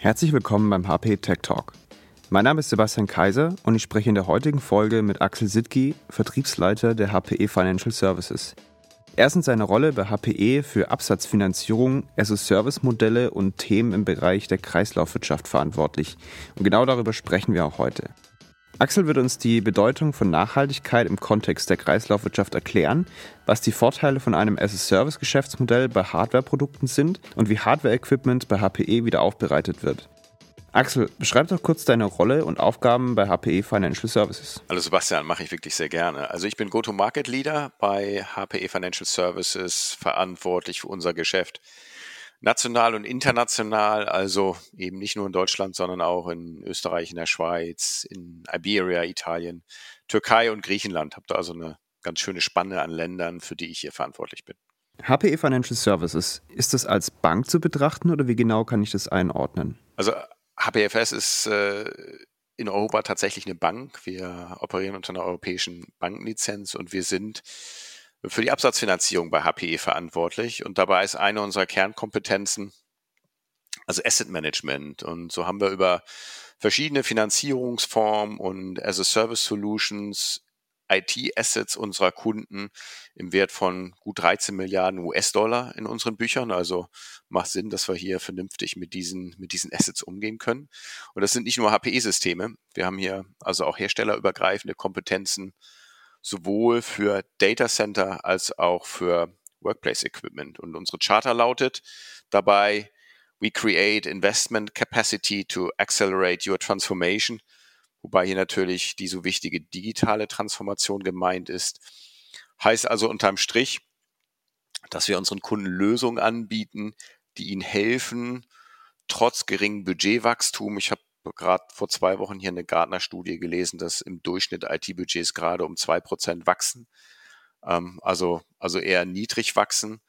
Herzlich willkommen beim HP Tech Talk. Mein Name ist Sebastian Kaiser und ich spreche in der heutigen Folge mit Axel Sittke, Vertriebsleiter der HPE Financial Services. Er ist in seiner Rolle bei HPE für Absatzfinanzierung, as-a-Service-Modelle und Themen im Bereich der Kreislaufwirtschaft verantwortlich. Und genau darüber sprechen wir auch heute. Axel wird uns die Bedeutung von Nachhaltigkeit im Kontext der Kreislaufwirtschaft erklären, was die Vorteile von einem as-a-Service-Geschäftsmodell bei Hardwareprodukten sind und wie Hardware-Equipment bei HPE wieder aufbereitet wird. Axel, beschreib doch kurz deine Rolle und Aufgaben bei HPE Financial Services. Hallo Sebastian, mache ich wirklich sehr gerne. Also ich bin Go-to-Market-Leader bei HPE Financial Services, verantwortlich für unser Geschäft national und international, also eben nicht nur in Deutschland, sondern auch in Österreich, in der Schweiz, in Iberia, Italien, Türkei und Griechenland. Habt ihr also eine ganz schöne Spanne an Ländern, für die ich hier verantwortlich bin. HPE Financial Services, ist das als Bank zu betrachten oder wie genau kann ich das einordnen? Also HPFS ist äh, in Europa tatsächlich eine Bank. Wir operieren unter einer europäischen Bankenlizenz und wir sind für die Absatzfinanzierung bei HPE verantwortlich. Und dabei ist eine unserer Kernkompetenzen, also Asset Management. Und so haben wir über verschiedene Finanzierungsformen und As-a-Service Solutions IT-Assets unserer Kunden im Wert von gut 13 Milliarden US-Dollar in unseren Büchern. Also macht Sinn, dass wir hier vernünftig mit diesen, mit diesen Assets umgehen können. Und das sind nicht nur HPE-Systeme. Wir haben hier also auch herstellerübergreifende Kompetenzen sowohl für Data Center als auch für Workplace Equipment. Und unsere Charter lautet dabei, we create investment capacity to accelerate your transformation, wobei hier natürlich die so wichtige digitale Transformation gemeint ist. Heißt also unterm Strich, dass wir unseren Kunden Lösungen anbieten, die ihnen helfen, trotz geringem Budgetwachstum. Ich habe gerade vor zwei Wochen hier eine Gartner-Studie gelesen, dass im Durchschnitt IT-Budgets gerade um zwei Prozent wachsen, ähm, also, also eher niedrig wachsen,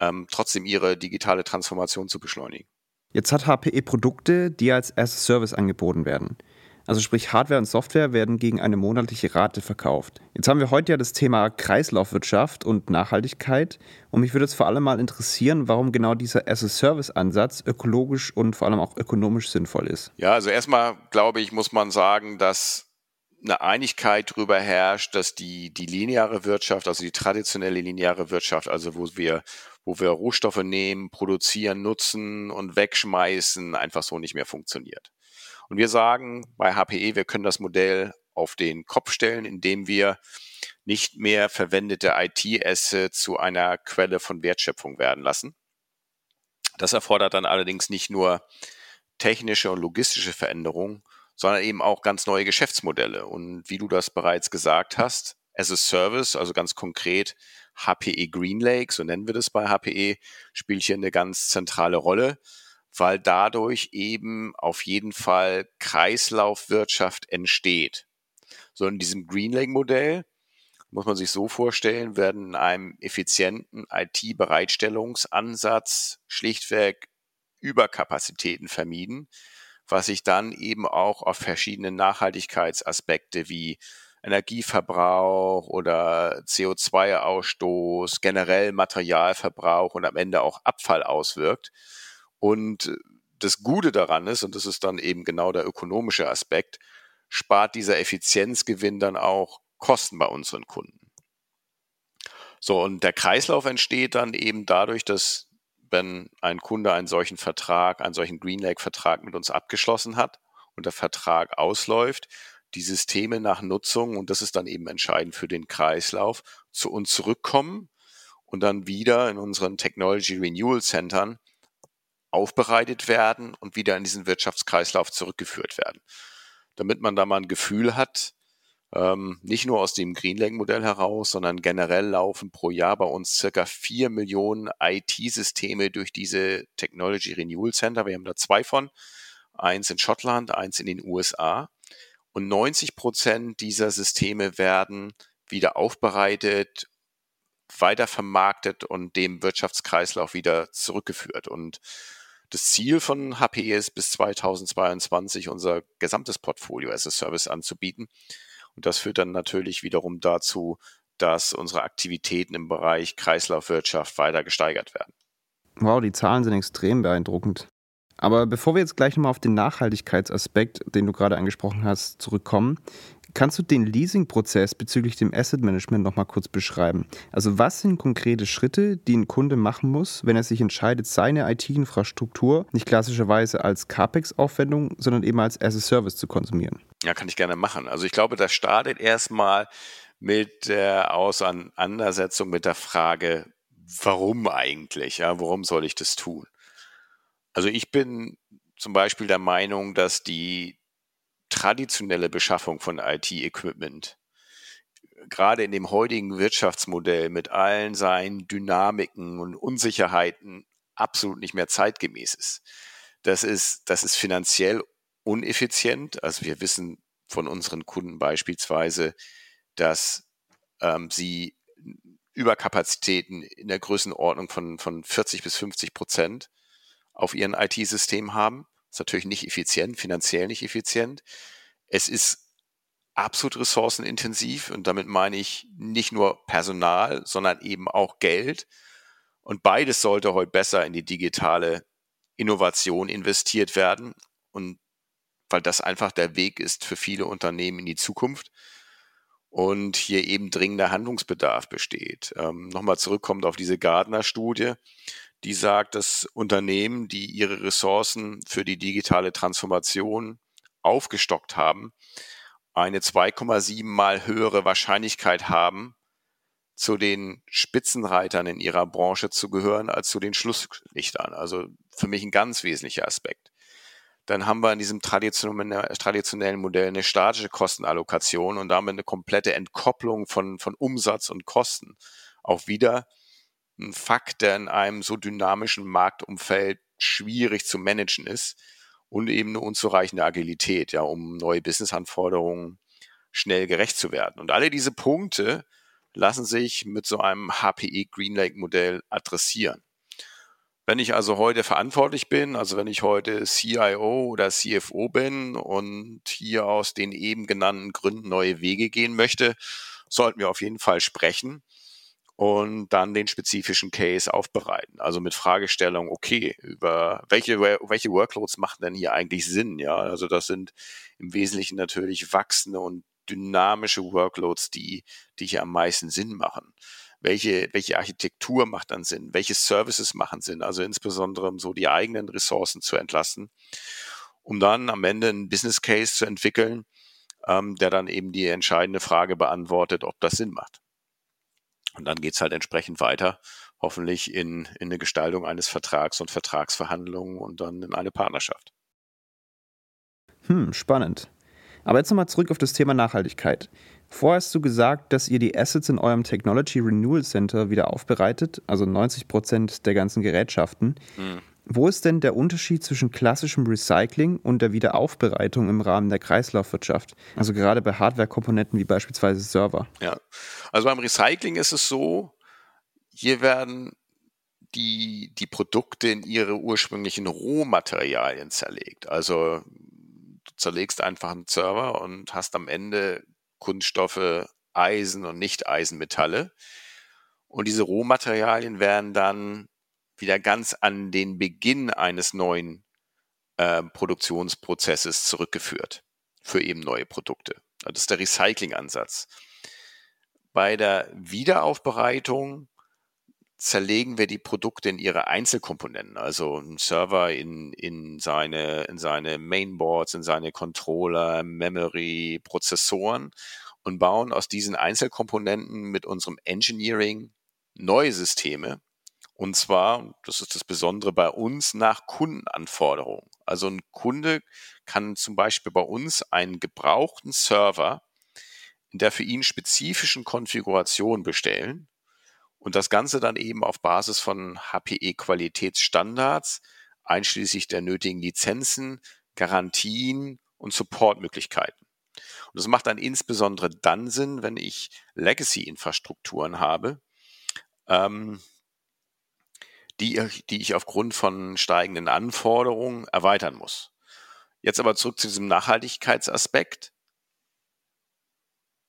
ähm, trotzdem ihre digitale Transformation zu beschleunigen. Jetzt hat HPE Produkte, die als As-a-Service angeboten werden. Also sprich Hardware und Software werden gegen eine monatliche Rate verkauft. Jetzt haben wir heute ja das Thema Kreislaufwirtschaft und Nachhaltigkeit und mich würde jetzt vor allem mal interessieren, warum genau dieser As-a-Service-Ansatz ökologisch und vor allem auch ökonomisch sinnvoll ist. Ja, also erstmal glaube ich, muss man sagen, dass eine Einigkeit darüber herrscht, dass die, die lineare Wirtschaft, also die traditionelle lineare Wirtschaft, also wo wir, wo wir Rohstoffe nehmen, produzieren, nutzen und wegschmeißen, einfach so nicht mehr funktioniert. Und wir sagen bei HPE, wir können das Modell auf den Kopf stellen, indem wir nicht mehr verwendete IT-Assets zu einer Quelle von Wertschöpfung werden lassen. Das erfordert dann allerdings nicht nur technische und logistische Veränderungen, sondern eben auch ganz neue Geschäftsmodelle. Und wie du das bereits gesagt hast, as a Service, also ganz konkret HPE GreenLake, so nennen wir das bei HPE, spielt hier eine ganz zentrale Rolle weil dadurch eben auf jeden Fall Kreislaufwirtschaft entsteht. So in diesem Greenlake-Modell muss man sich so vorstellen, werden in einem effizienten IT-Bereitstellungsansatz schlichtweg Überkapazitäten vermieden, was sich dann eben auch auf verschiedene Nachhaltigkeitsaspekte wie Energieverbrauch oder CO2-Ausstoß, generell Materialverbrauch und am Ende auch Abfall auswirkt. Und das Gute daran ist, und das ist dann eben genau der ökonomische Aspekt, spart dieser Effizienzgewinn dann auch Kosten bei unseren Kunden. So, und der Kreislauf entsteht dann eben dadurch, dass wenn ein Kunde einen solchen Vertrag, einen solchen GreenLake-Vertrag mit uns abgeschlossen hat und der Vertrag ausläuft, die Systeme nach Nutzung, und das ist dann eben entscheidend für den Kreislauf, zu uns zurückkommen und dann wieder in unseren Technology Renewal Centern aufbereitet werden und wieder in diesen Wirtschaftskreislauf zurückgeführt werden. Damit man da mal ein Gefühl hat, ähm, nicht nur aus dem Greenlake-Modell heraus, sondern generell laufen pro Jahr bei uns circa vier Millionen IT-Systeme durch diese Technology Renewal Center. Wir haben da zwei von, eins in Schottland, eins in den USA. Und 90 Prozent dieser Systeme werden wieder aufbereitet, weiter vermarktet und dem Wirtschaftskreislauf wieder zurückgeführt. Und das Ziel von HPE ist bis 2022 unser gesamtes Portfolio as a Service anzubieten. Und das führt dann natürlich wiederum dazu, dass unsere Aktivitäten im Bereich Kreislaufwirtschaft weiter gesteigert werden. Wow, die Zahlen sind extrem beeindruckend. Aber bevor wir jetzt gleich nochmal auf den Nachhaltigkeitsaspekt, den du gerade angesprochen hast, zurückkommen, kannst du den Leasing-Prozess bezüglich dem Asset Management nochmal kurz beschreiben? Also was sind konkrete Schritte, die ein Kunde machen muss, wenn er sich entscheidet, seine IT-Infrastruktur nicht klassischerweise als CAPEX-Aufwendung, sondern eben als As-a-Service zu konsumieren? Ja, kann ich gerne machen. Also ich glaube, das startet erstmal mit der Auseinandersetzung mit der Frage, warum eigentlich? Ja, warum soll ich das tun? Also ich bin zum Beispiel der Meinung, dass die traditionelle Beschaffung von IT-Equipment gerade in dem heutigen Wirtschaftsmodell mit allen seinen Dynamiken und Unsicherheiten absolut nicht mehr zeitgemäß ist. Das ist, das ist finanziell uneffizient. Also wir wissen von unseren Kunden beispielsweise, dass ähm, sie Überkapazitäten in der Größenordnung von, von 40 bis 50 Prozent auf ihren IT-System haben. Ist natürlich nicht effizient, finanziell nicht effizient. Es ist absolut ressourcenintensiv und damit meine ich nicht nur Personal, sondern eben auch Geld. Und beides sollte heute besser in die digitale Innovation investiert werden und weil das einfach der Weg ist für viele Unternehmen in die Zukunft und hier eben dringender Handlungsbedarf besteht. Ähm, Nochmal zurückkommt auf diese Gardner-Studie, die sagt, dass Unternehmen, die ihre Ressourcen für die digitale Transformation aufgestockt haben, eine 2,7 mal höhere Wahrscheinlichkeit haben, zu den Spitzenreitern in ihrer Branche zu gehören, als zu den Schlusslichtern. Also für mich ein ganz wesentlicher Aspekt dann haben wir in diesem traditionellen Modell eine statische Kostenallokation und damit eine komplette Entkopplung von, von Umsatz und Kosten. Auch wieder ein Fakt, der in einem so dynamischen Marktumfeld schwierig zu managen ist und eben eine unzureichende Agilität, ja, um neue Businessanforderungen schnell gerecht zu werden. Und alle diese Punkte lassen sich mit so einem HPE GreenLake Modell adressieren. Wenn ich also heute verantwortlich bin, also wenn ich heute CIO oder CFO bin und hier aus den eben genannten Gründen neue Wege gehen möchte, sollten wir auf jeden Fall sprechen und dann den spezifischen Case aufbereiten. Also mit Fragestellung, okay, über welche, welche Workloads machen denn hier eigentlich Sinn? Ja, also das sind im Wesentlichen natürlich wachsende und dynamische Workloads, die, die hier am meisten Sinn machen welche, welche Architektur macht dann Sinn, welche Services machen Sinn, also insbesondere um so die eigenen Ressourcen zu entlasten, um dann am Ende einen Business Case zu entwickeln, ähm, der dann eben die entscheidende Frage beantwortet, ob das Sinn macht. Und dann geht's halt entsprechend weiter, hoffentlich in, in eine Gestaltung eines Vertrags und Vertragsverhandlungen und dann in eine Partnerschaft. Hm, spannend. Aber jetzt nochmal zurück auf das Thema Nachhaltigkeit. Vorher hast du gesagt, dass ihr die Assets in eurem Technology Renewal Center wieder aufbereitet, also 90 Prozent der ganzen Gerätschaften. Mhm. Wo ist denn der Unterschied zwischen klassischem Recycling und der Wiederaufbereitung im Rahmen der Kreislaufwirtschaft? Also gerade bei Hardware-Komponenten wie beispielsweise Server. Ja, also beim Recycling ist es so, hier werden die, die Produkte in ihre ursprünglichen Rohmaterialien zerlegt. Also du zerlegst einfach einen Server und hast am Ende Kunststoffe, Eisen und Nicht-Eisenmetalle. Und diese Rohmaterialien werden dann wieder ganz an den Beginn eines neuen äh, Produktionsprozesses zurückgeführt für eben neue Produkte. Das ist der Recycling-Ansatz. Bei der Wiederaufbereitung zerlegen wir die Produkte in ihre Einzelkomponenten, also ein Server in, in, seine, in seine Mainboards, in seine Controller, Memory, Prozessoren und bauen aus diesen Einzelkomponenten mit unserem Engineering neue Systeme. Und zwar, das ist das Besondere bei uns, nach Kundenanforderungen. Also ein Kunde kann zum Beispiel bei uns einen gebrauchten Server in der für ihn spezifischen Konfiguration bestellen und das Ganze dann eben auf Basis von HPE-Qualitätsstandards, einschließlich der nötigen Lizenzen, Garantien und Supportmöglichkeiten. Und das macht dann insbesondere dann Sinn, wenn ich Legacy-Infrastrukturen habe, ähm, die, die ich aufgrund von steigenden Anforderungen erweitern muss. Jetzt aber zurück zu diesem Nachhaltigkeitsaspekt.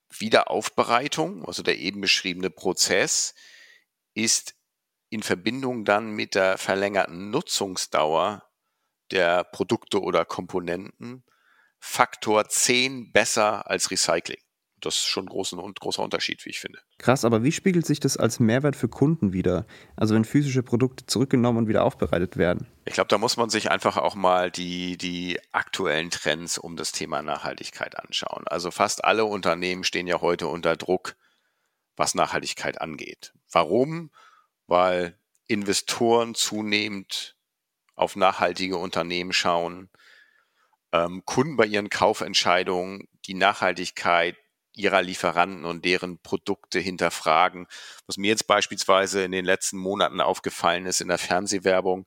Wiederaufbereitung, also der eben beschriebene Prozess, ist in Verbindung dann mit der verlängerten Nutzungsdauer der Produkte oder Komponenten Faktor 10 besser als Recycling. Das ist schon ein großer, großer Unterschied, wie ich finde. Krass, aber wie spiegelt sich das als Mehrwert für Kunden wieder? Also wenn physische Produkte zurückgenommen und wieder aufbereitet werden? Ich glaube, da muss man sich einfach auch mal die, die aktuellen Trends um das Thema Nachhaltigkeit anschauen. Also fast alle Unternehmen stehen ja heute unter Druck, was Nachhaltigkeit angeht. Warum? Weil Investoren zunehmend auf nachhaltige Unternehmen schauen, ähm, Kunden bei ihren Kaufentscheidungen die Nachhaltigkeit ihrer Lieferanten und deren Produkte hinterfragen. Was mir jetzt beispielsweise in den letzten Monaten aufgefallen ist in der Fernsehwerbung,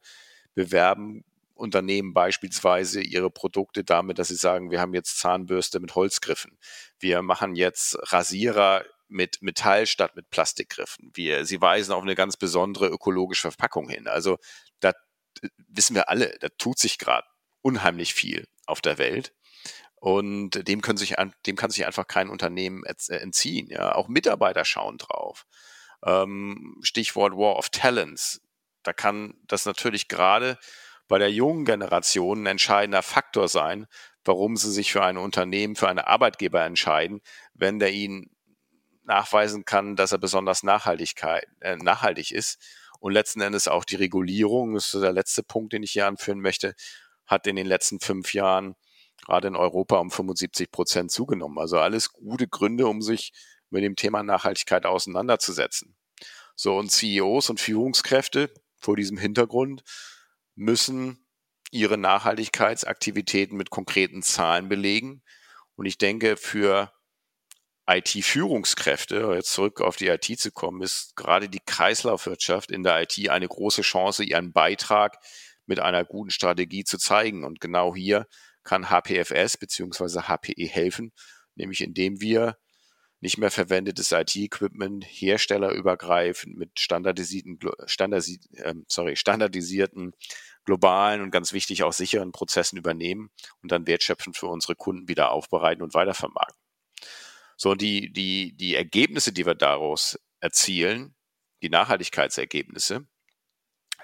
bewerben Unternehmen beispielsweise ihre Produkte damit, dass sie sagen, wir haben jetzt Zahnbürste mit Holzgriffen. Wir machen jetzt Rasierer mit Metall statt mit Plastikgriffen. Wir, sie weisen auf eine ganz besondere ökologische Verpackung hin. Also da wissen wir alle, da tut sich gerade unheimlich viel auf der Welt. Und dem, können sich, dem kann sich einfach kein Unternehmen äh, entziehen. Ja. Auch Mitarbeiter schauen drauf. Ähm, Stichwort War of Talents. Da kann das natürlich gerade bei der jungen Generation ein entscheidender Faktor sein, warum sie sich für ein Unternehmen, für einen Arbeitgeber entscheiden, wenn der ihnen nachweisen kann, dass er besonders Nachhaltigkeit, äh, nachhaltig ist. Und letzten Endes auch die Regulierung, das ist der letzte Punkt, den ich hier anführen möchte, hat in den letzten fünf Jahren gerade in Europa um 75 Prozent zugenommen. Also alles gute Gründe, um sich mit dem Thema Nachhaltigkeit auseinanderzusetzen. So, und CEOs und Führungskräfte vor diesem Hintergrund müssen ihre Nachhaltigkeitsaktivitäten mit konkreten Zahlen belegen. Und ich denke, für IT-Führungskräfte, jetzt zurück auf die IT zu kommen, ist gerade die Kreislaufwirtschaft in der IT eine große Chance, ihren Beitrag mit einer guten Strategie zu zeigen. Und genau hier kann HPFS bzw. HPE helfen, nämlich indem wir nicht mehr verwendetes IT-Equipment herstellerübergreifend mit standardisierten, standardisi äh, sorry, standardisierten, globalen und ganz wichtig auch sicheren Prozessen übernehmen und dann wertschöpfend für unsere Kunden wieder aufbereiten und weitervermarkten. So, die, die, die Ergebnisse, die wir daraus erzielen, die Nachhaltigkeitsergebnisse,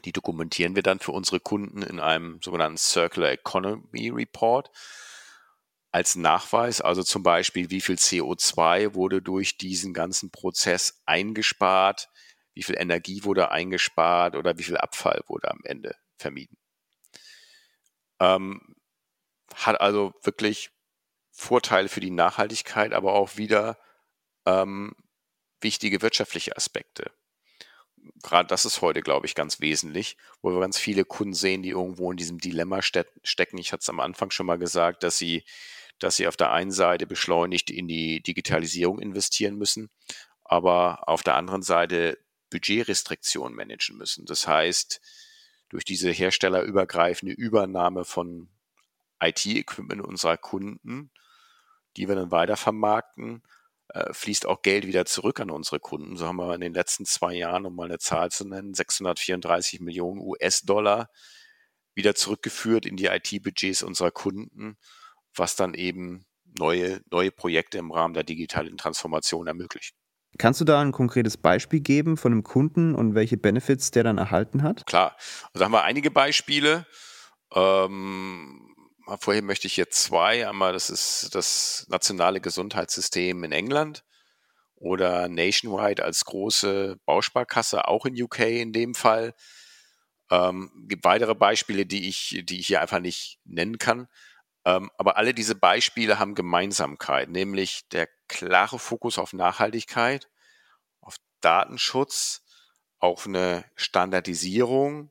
die dokumentieren wir dann für unsere Kunden in einem sogenannten Circular Economy Report als Nachweis, also zum Beispiel, wie viel CO2 wurde durch diesen ganzen Prozess eingespart, wie viel Energie wurde eingespart oder wie viel Abfall wurde am Ende vermieden. Ähm, hat also wirklich Vorteile für die Nachhaltigkeit, aber auch wieder ähm, wichtige wirtschaftliche Aspekte gerade das ist heute, glaube ich, ganz wesentlich, wo wir ganz viele Kunden sehen, die irgendwo in diesem Dilemma ste stecken. Ich hatte es am Anfang schon mal gesagt, dass sie, dass sie auf der einen Seite beschleunigt in die Digitalisierung investieren müssen, aber auf der anderen Seite Budgetrestriktionen managen müssen. Das heißt, durch diese herstellerübergreifende Übernahme von IT-Equipment unserer Kunden, die wir dann weitervermarkten, äh, fließt auch Geld wieder zurück an unsere Kunden. So haben wir in den letzten zwei Jahren, um mal eine Zahl zu nennen, 634 Millionen US-Dollar wieder zurückgeführt in die IT-Budgets unserer Kunden, was dann eben neue, neue Projekte im Rahmen der digitalen Transformation ermöglicht. Kannst du da ein konkretes Beispiel geben von einem Kunden und welche Benefits der dann erhalten hat? Klar, also haben wir einige Beispiele. Ähm, Vorher möchte ich jetzt zwei. Einmal, das ist das nationale Gesundheitssystem in England oder Nationwide als große Bausparkasse, auch in UK in dem Fall. Ähm, gibt weitere Beispiele, die ich, die ich hier einfach nicht nennen kann. Ähm, aber alle diese Beispiele haben Gemeinsamkeit, nämlich der klare Fokus auf Nachhaltigkeit, auf Datenschutz, auf eine Standardisierung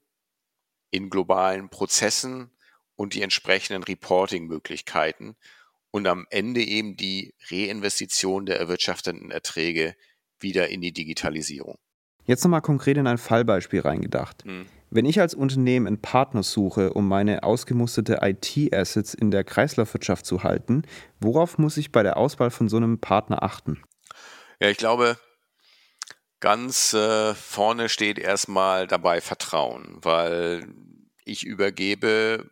in globalen Prozessen, und die entsprechenden Reporting-Möglichkeiten und am Ende eben die Reinvestition der erwirtschafteten Erträge wieder in die Digitalisierung. Jetzt nochmal konkret in ein Fallbeispiel reingedacht. Hm. Wenn ich als Unternehmen einen Partner suche, um meine ausgemusterte IT-Assets in der Kreislaufwirtschaft zu halten, worauf muss ich bei der Auswahl von so einem Partner achten? Ja, ich glaube, ganz äh, vorne steht erstmal dabei Vertrauen, weil ich übergebe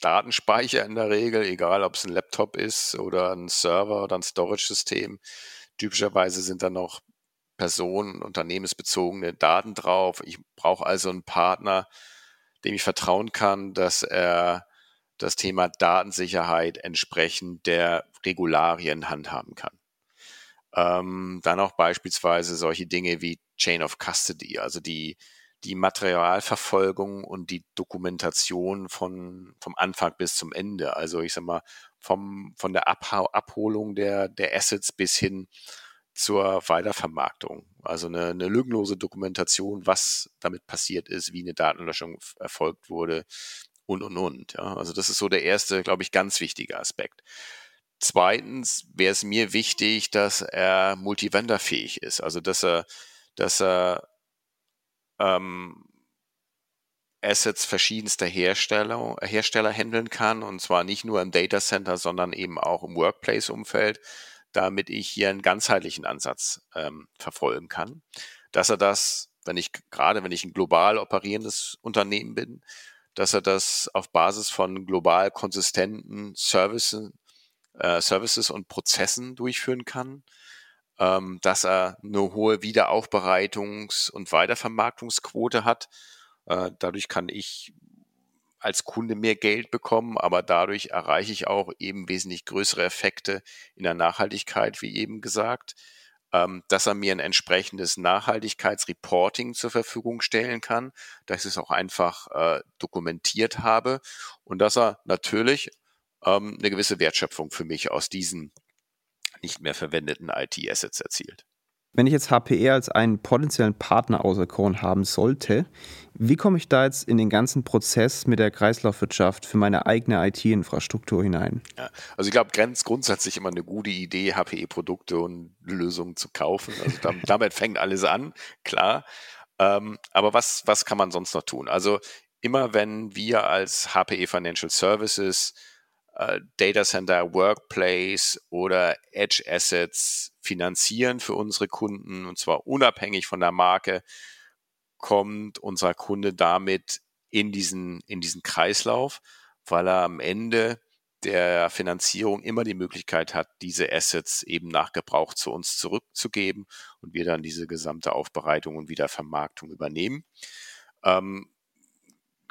Datenspeicher in der Regel, egal ob es ein Laptop ist oder ein Server oder ein Storage-System. Typischerweise sind da noch personen-, unternehmensbezogene Daten drauf. Ich brauche also einen Partner, dem ich vertrauen kann, dass er das Thema Datensicherheit entsprechend der Regularien handhaben kann. Ähm, dann auch beispielsweise solche Dinge wie Chain of Custody, also die, die Materialverfolgung und die Dokumentation von, vom Anfang bis zum Ende. Also ich sag mal, vom, von der Abholung der, der Assets bis hin zur Weitervermarktung. Also eine, eine lückenlose Dokumentation, was damit passiert ist, wie eine Datenlöschung erfolgt wurde und, und, und. Ja. Also das ist so der erste, glaube ich, ganz wichtige Aspekt. Zweitens wäre es mir wichtig, dass er multivendorfähig ist, also dass er, dass er ähm, Assets verschiedenster Hersteller, Hersteller handeln kann und zwar nicht nur im Data Center, sondern eben auch im Workplace-Umfeld, damit ich hier einen ganzheitlichen Ansatz ähm, verfolgen kann. Dass er das, wenn ich gerade wenn ich ein global operierendes Unternehmen bin, dass er das auf Basis von global konsistenten Services, äh, Services und Prozessen durchführen kann, ähm, dass er eine hohe Wiederaufbereitungs- und Weitervermarktungsquote hat. Äh, dadurch kann ich als Kunde mehr Geld bekommen, aber dadurch erreiche ich auch eben wesentlich größere Effekte in der Nachhaltigkeit, wie eben gesagt, ähm, dass er mir ein entsprechendes Nachhaltigkeitsreporting zur Verfügung stellen kann, dass ich es auch einfach äh, dokumentiert habe und dass er natürlich ähm, eine gewisse Wertschöpfung für mich aus diesen nicht mehr verwendeten IT-Assets erzielt. Wenn ich jetzt HPE als einen potenziellen Partner auserkoren haben sollte, wie komme ich da jetzt in den ganzen Prozess mit der Kreislaufwirtschaft für meine eigene IT-Infrastruktur hinein? Ja, also ich glaube, ganz grundsätzlich immer eine gute Idee, HPE-Produkte und Lösungen zu kaufen. Also damit, damit fängt alles an, klar. Ähm, aber was, was kann man sonst noch tun? Also immer wenn wir als HPE Financial Services äh, Data Center, Workplace oder Edge Assets finanzieren für unsere Kunden und zwar unabhängig von der Marke, kommt unser Kunde damit in diesen, in diesen Kreislauf, weil er am Ende der Finanzierung immer die Möglichkeit hat, diese Assets eben nach Gebrauch zu uns zurückzugeben und wir dann diese gesamte Aufbereitung und Wiedervermarktung übernehmen. Ähm,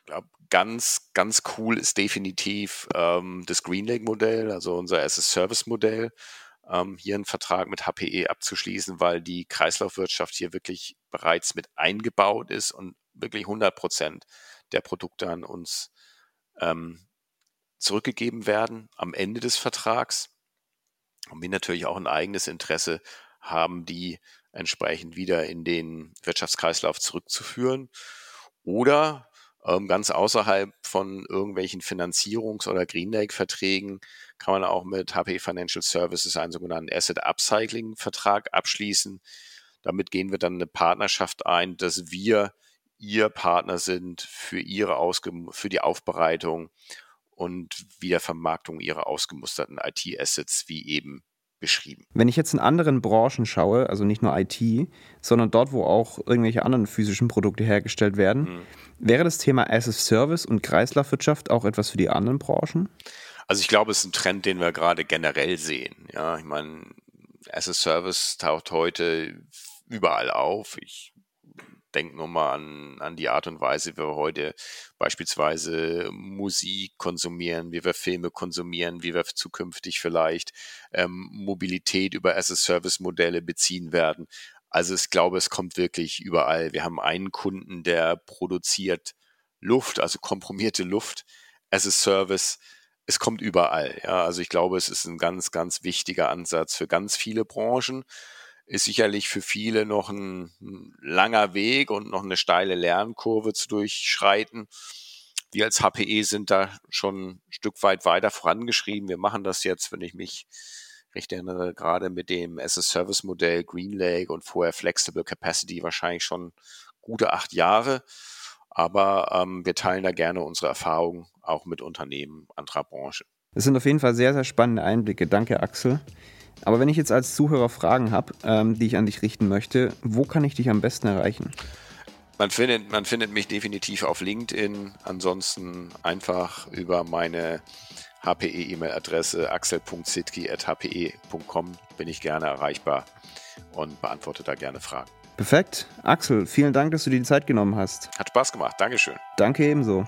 glaub, ganz, ganz cool ist definitiv ähm, das GreenLake-Modell, also unser as-a-Service-Modell, ähm, hier einen Vertrag mit HPE abzuschließen, weil die Kreislaufwirtschaft hier wirklich bereits mit eingebaut ist und wirklich 100 Prozent der Produkte an uns ähm, zurückgegeben werden am Ende des Vertrags. Und wir natürlich auch ein eigenes Interesse haben, die entsprechend wieder in den Wirtschaftskreislauf zurückzuführen. Oder ähm, ganz außerhalb von irgendwelchen Finanzierungs- oder Green Lake-Verträgen kann man auch mit HP Financial Services einen sogenannten Asset Upcycling-Vertrag abschließen. Damit gehen wir dann eine Partnerschaft ein, dass wir ihr Partner sind für ihre Ausge für die Aufbereitung und Wiedervermarktung ihrer ausgemusterten IT-Assets wie eben beschrieben. Wenn ich jetzt in anderen Branchen schaue, also nicht nur IT, sondern dort, wo auch irgendwelche anderen physischen Produkte hergestellt werden, mhm. wäre das Thema as a Service und Kreislaufwirtschaft auch etwas für die anderen Branchen? Also ich glaube, es ist ein Trend, den wir gerade generell sehen. Ja, ich meine, as a Service taucht heute überall auf. Ich denke nur mal an, an die Art und Weise, wie wir heute beispielsweise Musik konsumieren, wie wir Filme konsumieren, wie wir zukünftig vielleicht ähm, Mobilität über As-a-Service-Modelle beziehen werden. Also ich glaube, es kommt wirklich überall. Wir haben einen Kunden, der produziert Luft, also komprimierte Luft as a Service. Es kommt überall. Ja, also ich glaube, es ist ein ganz, ganz wichtiger Ansatz für ganz viele Branchen ist sicherlich für viele noch ein, ein langer Weg und noch eine steile Lernkurve zu durchschreiten. Wir als HPE sind da schon ein Stück weit weiter vorangeschrieben. Wir machen das jetzt, wenn ich mich recht erinnere, gerade mit dem SS-Service-Modell GreenLake und vorher Flexible Capacity wahrscheinlich schon gute acht Jahre. Aber ähm, wir teilen da gerne unsere Erfahrungen auch mit Unternehmen anderer Branche. Das sind auf jeden Fall sehr, sehr spannende Einblicke. Danke, Axel. Aber wenn ich jetzt als Zuhörer Fragen habe, ähm, die ich an dich richten möchte, wo kann ich dich am besten erreichen? Man findet, man findet mich definitiv auf LinkedIn. Ansonsten einfach über meine HPE-E-Mail-Adresse axel.sitki.hpe.com bin ich gerne erreichbar und beantworte da gerne Fragen. Perfekt. Axel, vielen Dank, dass du dir die Zeit genommen hast. Hat Spaß gemacht. Dankeschön. Danke ebenso.